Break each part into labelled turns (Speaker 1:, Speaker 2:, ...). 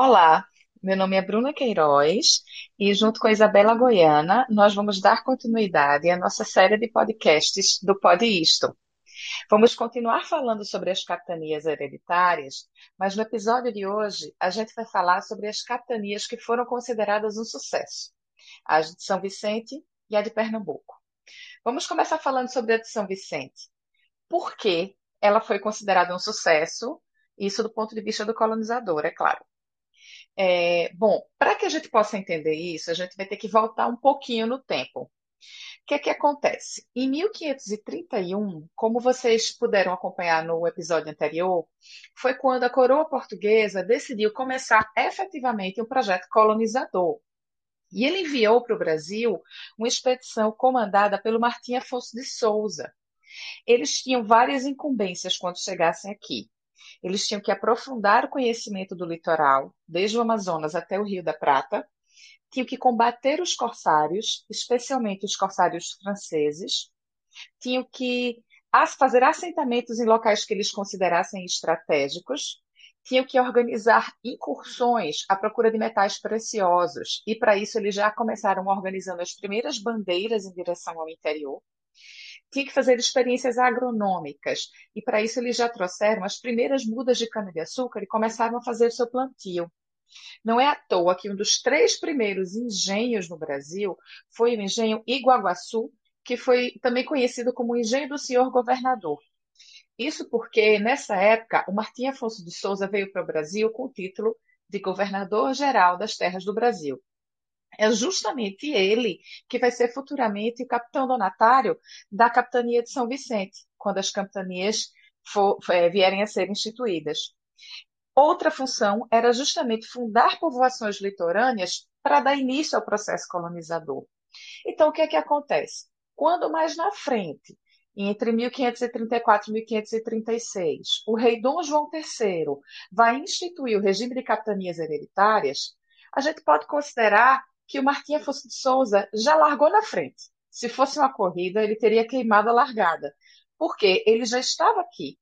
Speaker 1: Olá, meu nome é Bruna Queiroz e, junto com a Isabela Goiana, nós vamos dar continuidade à nossa série de podcasts do Pod Isto. Vamos continuar falando sobre as capitanias hereditárias, mas no episódio de hoje a gente vai falar sobre as capitanias que foram consideradas um sucesso, as de São Vicente e a de Pernambuco. Vamos começar falando sobre a de São Vicente. Por que ela foi considerada um sucesso? Isso do ponto de vista do colonizador, é claro. É, bom, para que a gente possa entender isso, a gente vai ter que voltar um pouquinho no tempo. O que é que acontece? Em 1531, como vocês puderam acompanhar no episódio anterior, foi quando a coroa portuguesa decidiu começar efetivamente um projeto colonizador. E ele enviou para o Brasil uma expedição comandada pelo Martim Afonso de Souza. Eles tinham várias incumbências quando chegassem aqui. Eles tinham que aprofundar o conhecimento do litoral, desde o Amazonas até o Rio da Prata, tinham que combater os corsários, especialmente os corsários franceses, tinham que fazer assentamentos em locais que eles considerassem estratégicos, tinham que organizar incursões à procura de metais preciosos, e para isso eles já começaram organizando as primeiras bandeiras em direção ao interior tinha que fazer experiências agronômicas. E para isso eles já trouxeram as primeiras mudas de cana-de-açúcar e começaram a fazer seu plantio. Não é à toa que um dos três primeiros engenhos no Brasil foi o engenho Iguaguaçu, que foi também conhecido como engenho do senhor governador. Isso porque, nessa época, o Martim Afonso de Souza veio para o Brasil com o título de governador-geral das terras do Brasil. É justamente ele que vai ser futuramente o capitão donatário da capitania de São Vicente, quando as capitanias for, é, vierem a ser instituídas. Outra função era justamente fundar povoações litorâneas para dar início ao processo colonizador. Então, o que é que acontece? Quando mais na frente, entre 1534 e 1536, o rei Dom João III vai instituir o regime de capitanias hereditárias, a gente pode considerar que o Martim Afonso de Souza já largou na frente. Se fosse uma corrida, ele teria queimado a largada, porque ele já estava aqui.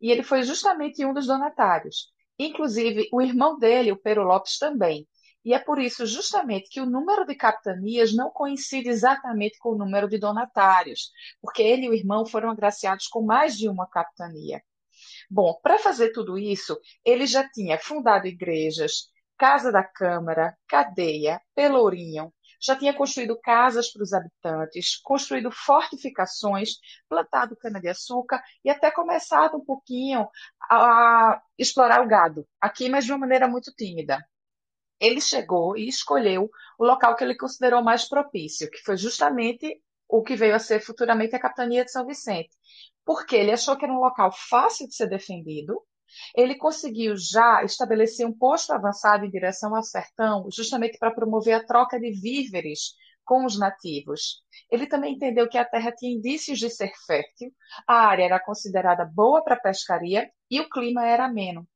Speaker 1: E ele foi justamente um dos donatários. Inclusive, o irmão dele, o Pero Lopes, também. E é por isso, justamente, que o número de capitanias não coincide exatamente com o número de donatários, porque ele e o irmão foram agraciados com mais de uma capitania. Bom, para fazer tudo isso, ele já tinha fundado igrejas, Casa da Câmara, Cadeia, Pelourinho. Já tinha construído casas para os habitantes, construído fortificações, plantado cana-de-açúcar e até começado um pouquinho a explorar o gado, aqui, mas de uma maneira muito tímida. Ele chegou e escolheu o local que ele considerou mais propício, que foi justamente o que veio a ser futuramente a capitania de São Vicente, porque ele achou que era um local fácil de ser defendido, ele conseguiu já estabelecer um posto avançado em direção ao sertão, justamente para promover a troca de víveres com os nativos. Ele também entendeu que a terra tinha indícios de ser fértil, a área era considerada boa para pescaria e o clima era ameno.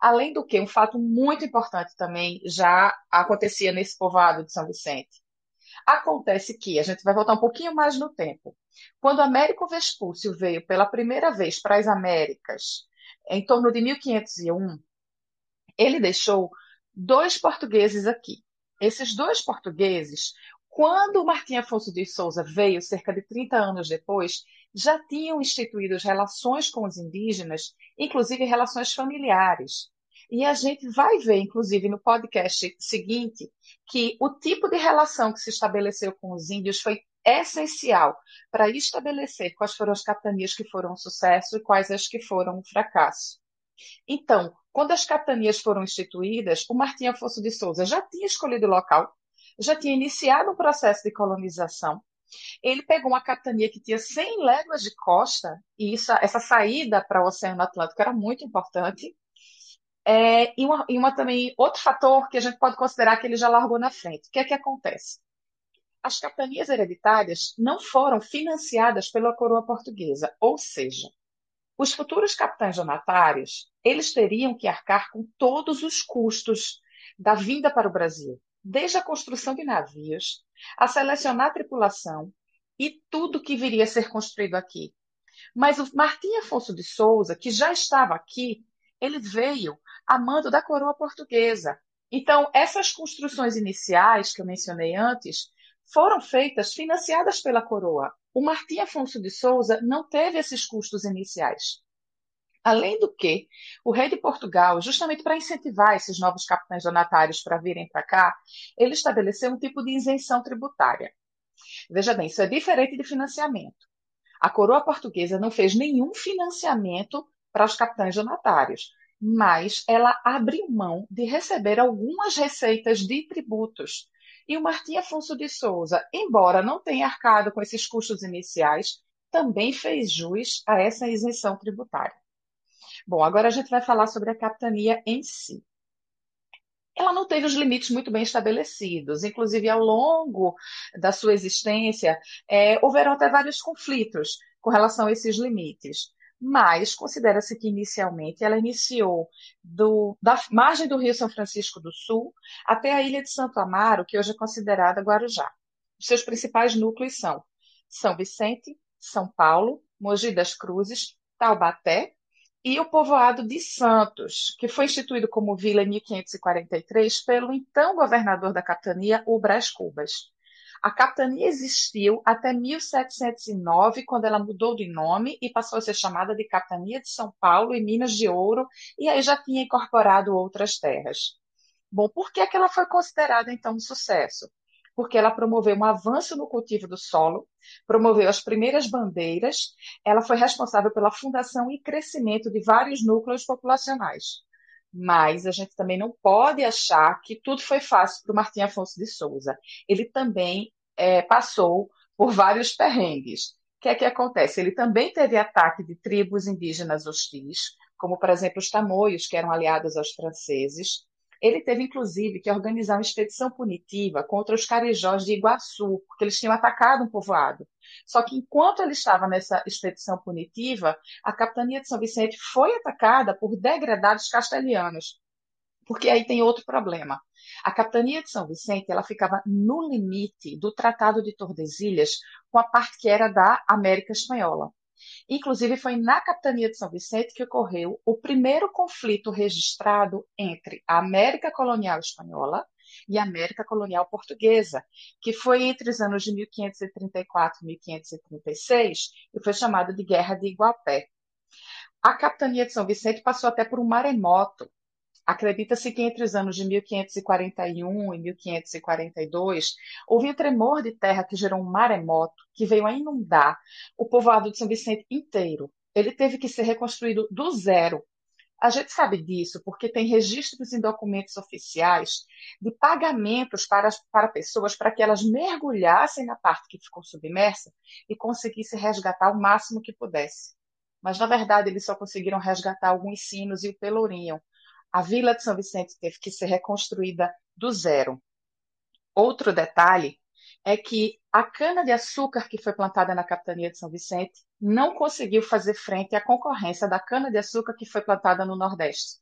Speaker 1: Além do que, um fato muito importante também já acontecia nesse povoado de São Vicente. Acontece que, a gente vai voltar um pouquinho mais no tempo, quando Américo Vespúcio veio pela primeira vez para as Américas, em torno de 1501, ele deixou dois portugueses aqui. Esses dois portugueses, quando Martim Afonso de Souza veio, cerca de 30 anos depois, já tinham instituído relações com os indígenas, inclusive relações familiares. E a gente vai ver, inclusive, no podcast seguinte, que o tipo de relação que se estabeleceu com os índios foi essencial para estabelecer quais foram as capitanias que foram um sucesso e quais as que foram um fracasso. Então, quando as capitanias foram instituídas, o Martim Afonso de Souza já tinha escolhido o local, já tinha iniciado um processo de colonização. Ele pegou uma capitania que tinha 100 léguas de costa, e isso, essa saída para o Oceano Atlântico era muito importante. É, e, uma, e uma também, outro fator que a gente pode considerar que ele já largou na frente. O que é que acontece? As capitanias hereditárias não foram financiadas pela coroa portuguesa, ou seja, os futuros capitães donatários, eles teriam que arcar com todos os custos da vinda para o Brasil, desde a construção de navios, a selecionar a tripulação e tudo que viria a ser construído aqui. Mas o Martim Afonso de Souza, que já estava aqui, ele veio a mando da coroa portuguesa Então, essas construções iniciais que eu mencionei antes foram feitas financiadas pela coroa. O Martim Afonso de Souza não teve esses custos iniciais. Além do que, o rei de Portugal, justamente para incentivar esses novos capitães donatários para virem para cá, ele estabeleceu um tipo de isenção tributária. Veja bem, isso é diferente de financiamento. A coroa portuguesa não fez nenhum financiamento para os capitães donatários, mas ela abriu mão de receber algumas receitas de tributos. E o Martim Afonso de Souza, embora não tenha arcado com esses custos iniciais, também fez jus a essa isenção tributária. Bom, agora a gente vai falar sobre a capitania em si. Ela não teve os limites muito bem estabelecidos, inclusive ao longo da sua existência, é, houveram até vários conflitos com relação a esses limites. Mas considera-se que inicialmente ela iniciou do, da margem do Rio São Francisco do Sul até a ilha de Santo Amaro, que hoje é considerada Guarujá. Os seus principais núcleos são São Vicente, São Paulo, Mogi das Cruzes, Taubaté e o povoado de Santos, que foi instituído como vila em 1543 pelo então governador da capitania, o Brás Cubas. A capitania existiu até 1709, quando ela mudou de nome e passou a ser chamada de Capitania de São Paulo e Minas de Ouro, e aí já tinha incorporado outras terras. Bom, por que, é que ela foi considerada então um sucesso? porque ela promoveu um avanço no cultivo do solo, promoveu as primeiras bandeiras, ela foi responsável pela fundação e crescimento de vários núcleos populacionais. Mas a gente também não pode achar que tudo foi fácil para o Martim Afonso de Souza. Ele também é, passou por vários perrengues. O que é que acontece? Ele também teve ataque de tribos indígenas hostis, como, por exemplo, os tamoios, que eram aliados aos franceses. Ele teve, inclusive, que organizar uma expedição punitiva contra os carijós de Iguaçu, porque eles tinham atacado um povoado. Só que enquanto ele estava nessa expedição punitiva, a capitania de São Vicente foi atacada por degradados castelhanos. Porque aí tem outro problema. A capitania de São Vicente ela ficava no limite do Tratado de Tordesilhas com a parte que era da América Espanhola. Inclusive, foi na capitania de São Vicente que ocorreu o primeiro conflito registrado entre a América colonial espanhola e a América colonial portuguesa, que foi entre os anos de 1534 e 1536 e foi chamado de Guerra de Iguapé. A capitania de São Vicente passou até por um maremoto, Acredita-se que entre os anos de 1541 e 1542 houve um tremor de terra que gerou um maremoto que veio a inundar o povoado de São Vicente inteiro. Ele teve que ser reconstruído do zero. A gente sabe disso porque tem registros em documentos oficiais de pagamentos para, para pessoas para que elas mergulhassem na parte que ficou submersa e conseguissem resgatar o máximo que pudesse. Mas, na verdade, eles só conseguiram resgatar alguns sinos e o pelourinho, a Vila de São Vicente teve que ser reconstruída do zero. Outro detalhe é que a cana-de-açúcar que foi plantada na capitania de São Vicente não conseguiu fazer frente à concorrência da cana-de-açúcar que foi plantada no Nordeste.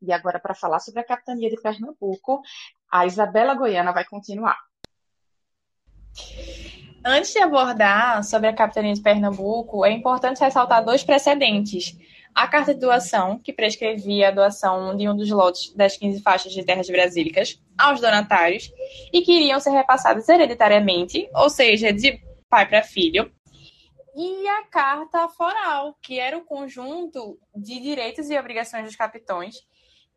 Speaker 1: E agora, para falar sobre a capitania de Pernambuco, a Isabela Goiana vai continuar.
Speaker 2: Antes de abordar sobre a capitania de Pernambuco, é importante ressaltar dois precedentes a carta de doação, que prescrevia a doação de um dos lotes das 15 faixas de terras brasílicas aos donatários e que iriam ser repassadas hereditariamente, ou seja, de pai para filho, e a carta foral, que era o conjunto de direitos e obrigações dos capitões.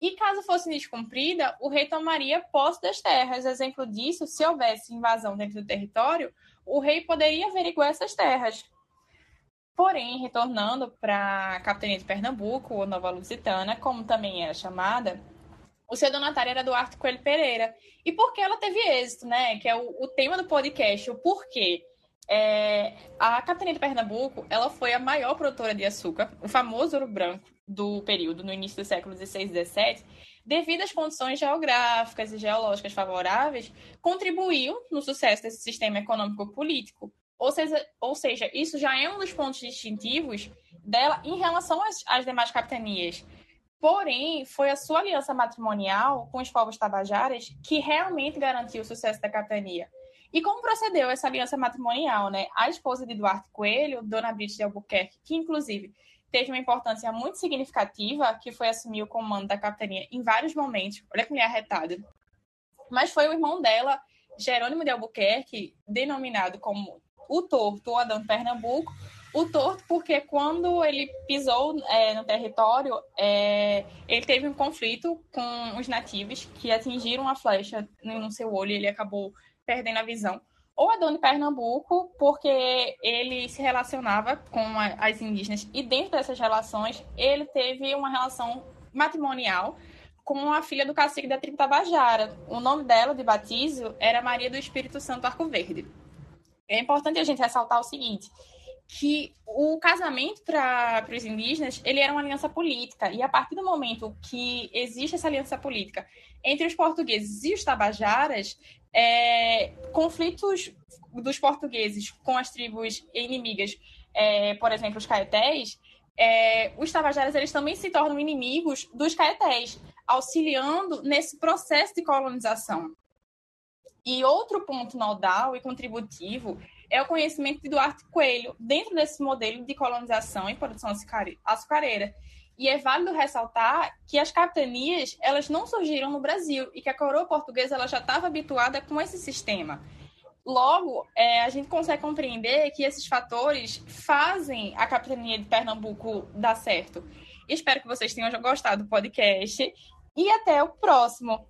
Speaker 2: E caso fosse descumprida, o rei tomaria posse das terras. Exemplo disso, se houvesse invasão dentro do território, o rei poderia averiguar essas terras. Porém, retornando para a capitania de Pernambuco, ou Nova Lusitana, como também era chamada, o seu donatário era Duarte Coelho Pereira. E por que ela teve êxito, né? Que é o, o tema do podcast, o porquê. É, a capitania de Pernambuco, ela foi a maior produtora de açúcar, o famoso ouro branco do período, no início do século XVI e XVII, devido às condições geográficas e geológicas favoráveis, contribuiu no sucesso desse sistema econômico-político, ou seja, ou seja, isso já é um dos pontos distintivos dela em relação às, às demais capitanias. Porém, foi a sua aliança matrimonial com os povos tabajaras que realmente garantiu o sucesso da capitania. E como procedeu essa aliança matrimonial, né? A esposa de Duarte Coelho, Dona Brite de Albuquerque, que inclusive teve uma importância muito significativa, que foi assumir o comando da capitania em vários momentos. Olha que mulher arretada. Mas foi o irmão dela, Jerônimo de Albuquerque, denominado como o Torto ou Adão de Pernambuco, o torto porque quando ele pisou é, no território, é, ele teve um conflito com os nativos que atingiram a flecha no seu olho e ele acabou perdendo a visão. Ou Adão de Pernambuco, porque ele se relacionava com as indígenas e dentro dessas relações ele teve uma relação matrimonial com a filha do cacique da tribo Tabajara. O nome dela de batismo era Maria do Espírito Santo Arco Verde. É importante a gente ressaltar o seguinte, que o casamento para os indígenas ele era uma aliança política. E a partir do momento que existe essa aliança política entre os portugueses e os tabajaras é, conflitos dos portugueses com as tribos inimigas é, por exemplo os caetés é, os tabajaras eles também se tornam inimigos dos caetés auxiliando nesse processo de colonização. E outro ponto nodal e contributivo é o conhecimento de Duarte Coelho dentro desse modelo de colonização e produção açucareira. E é válido ressaltar que as capitanias elas não surgiram no Brasil e que a coroa portuguesa ela já estava habituada com esse sistema. Logo, é, a gente consegue compreender que esses fatores fazem a capitania de Pernambuco dar certo. Espero que vocês tenham gostado do podcast e até o próximo.